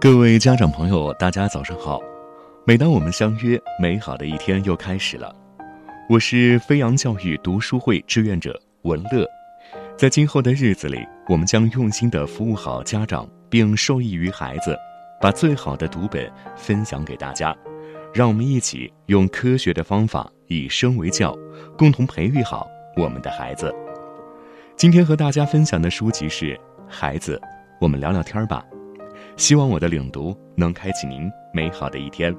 各位家长朋友，大家早上好！每当我们相约，美好的一天又开始了。我是飞扬教育读书会志愿者文乐，在今后的日子里，我们将用心的服务好家长，并受益于孩子，把最好的读本分享给大家。让我们一起用科学的方法，以身为教，共同培育好我们的孩子。今天和大家分享的书籍是《孩子》，我们聊聊天吧。希望我的领读能开启您美好的一天。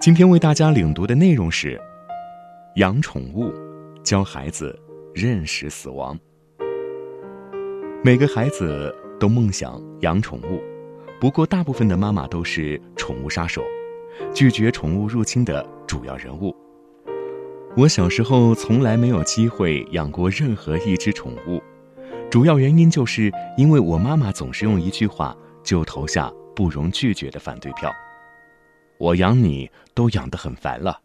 今天为大家领读的内容是：养宠物，教孩子认识死亡。每个孩子都梦想养宠物，不过大部分的妈妈都是宠物杀手，拒绝宠物入侵的主要人物。我小时候从来没有机会养过任何一只宠物，主要原因就是因为我妈妈总是用一句话。就投下不容拒绝的反对票。我养你都养得很烦了，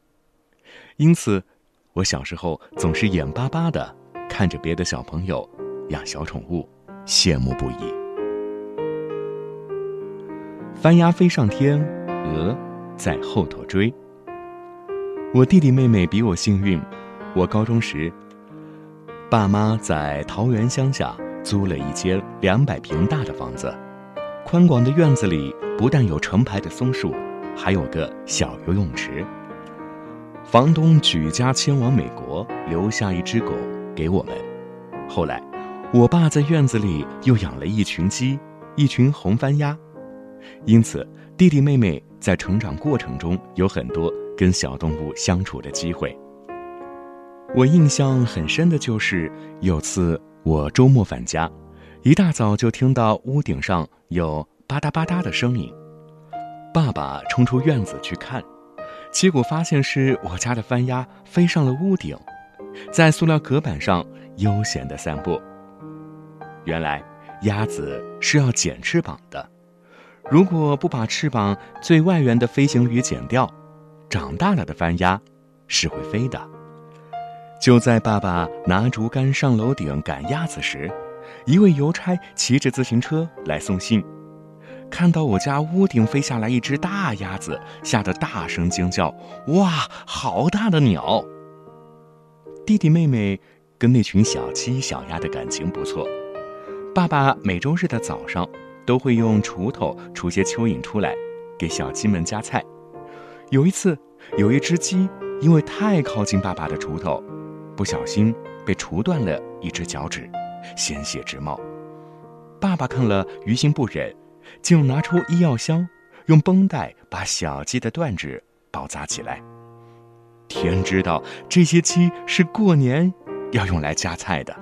因此，我小时候总是眼巴巴的看着别的小朋友养小宠物，羡慕不已。翻鸭飞上天，鹅在后头追。我弟弟妹妹比我幸运，我高中时，爸妈在桃园乡下租了一间两百平大的房子。宽广的院子里不但有成排的松树，还有个小游泳池。房东举家迁往美国，留下一只狗给我们。后来，我爸在院子里又养了一群鸡，一群红番鸭。因此，弟弟妹妹在成长过程中有很多跟小动物相处的机会。我印象很深的就是有次我周末返家。一大早就听到屋顶上有吧嗒吧嗒的声音，爸爸冲出院子去看，结果发现是我家的番鸭飞上了屋顶，在塑料隔板上悠闲地散步。原来鸭子是要剪翅膀的，如果不把翅膀最外缘的飞行羽剪掉，长大了的番鸭是会飞的。就在爸爸拿竹竿上楼顶赶鸭子时，一位邮差骑着自行车来送信，看到我家屋顶飞下来一只大鸭子，吓得大声惊叫：“哇，好大的鸟！”弟弟妹妹跟那群小鸡小鸭的感情不错，爸爸每周日的早上都会用锄头锄些蚯蚓出来，给小鸡们夹菜。有一次，有一只鸡因为太靠近爸爸的锄头，不小心被锄断了一只脚趾。鲜血直冒，爸爸看了于心不忍，竟拿出医药箱，用绷带把小鸡的断指包扎起来。天知道这些鸡是过年要用来夹菜的，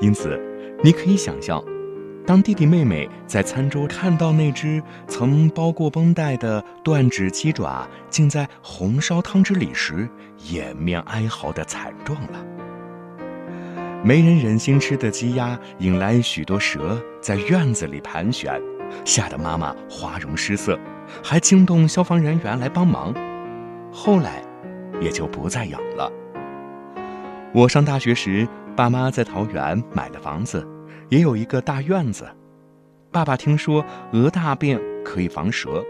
因此你可以想象，当弟弟妹妹在餐桌看到那只曾包过绷带的断指鸡爪竟在红烧汤汁里时，掩面哀嚎的惨状了。没人忍心吃的鸡鸭，引来许多蛇在院子里盘旋，吓得妈妈花容失色，还惊动消防人员来帮忙。后来，也就不再养了。我上大学时，爸妈在桃园买了房子，也有一个大院子。爸爸听说鹅大便可以防蛇，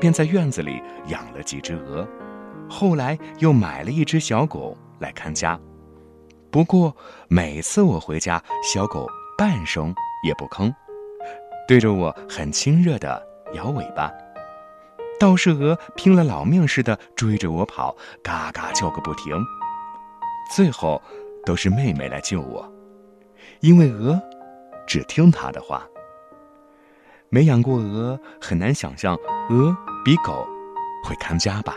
便在院子里养了几只鹅，后来又买了一只小狗来看家。不过，每次我回家，小狗半声也不吭，对着我很亲热的摇尾巴。倒是鹅拼了老命似的追着我跑，嘎嘎叫个不停。最后，都是妹妹来救我，因为鹅只听她的话。没养过鹅，很难想象鹅比狗会看家吧？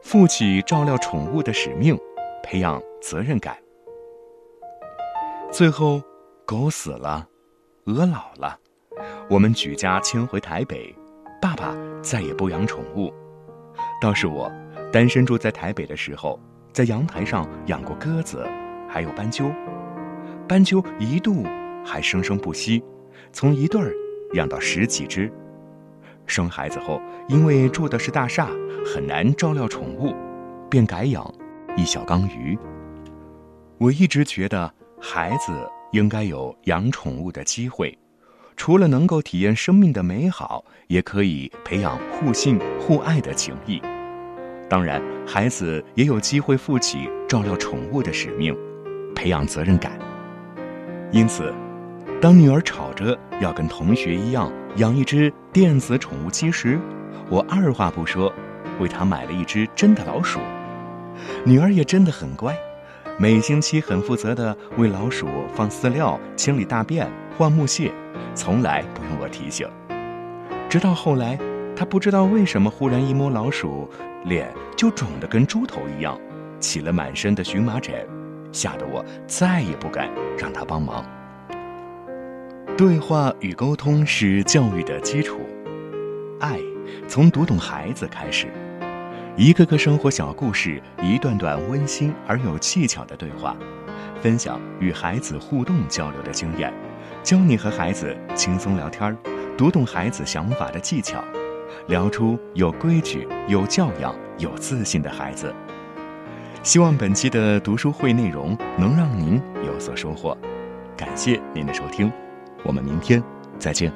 负起照料宠物的使命。培养责任感。最后，狗死了，鹅老了，我们举家迁回台北，爸爸再也不养宠物。倒是我，单身住在台北的时候，在阳台上养过鸽子，还有斑鸠。斑鸠一度还生生不息，从一对儿养到十几只。生孩子后，因为住的是大厦，很难照料宠物，便改养。一小缸鱼。我一直觉得孩子应该有养宠物的机会，除了能够体验生命的美好，也可以培养互信互爱的情谊。当然，孩子也有机会负起照料宠物的使命，培养责任感。因此，当女儿吵着要跟同学一样养一只电子宠物鸡时，我二话不说，为她买了一只真的老鼠。女儿也真的很乖。每星期很负责地为老鼠放饲料、清理大便、换木屑，从来不用我提醒。直到后来，她不知道为什么忽然一摸老鼠，脸就肿得跟猪头一样，起了满身的荨麻疹，吓得我再也不敢让她帮忙。对话与沟通是教育的基础，爱从读懂孩子开始。一个个生活小故事，一段段温馨而有技巧的对话，分享与孩子互动交流的经验，教你和孩子轻松聊天读懂孩子想法的技巧，聊出有规矩、有教养、有自信的孩子。希望本期的读书会内容能让您有所收获，感谢您的收听，我们明天再见。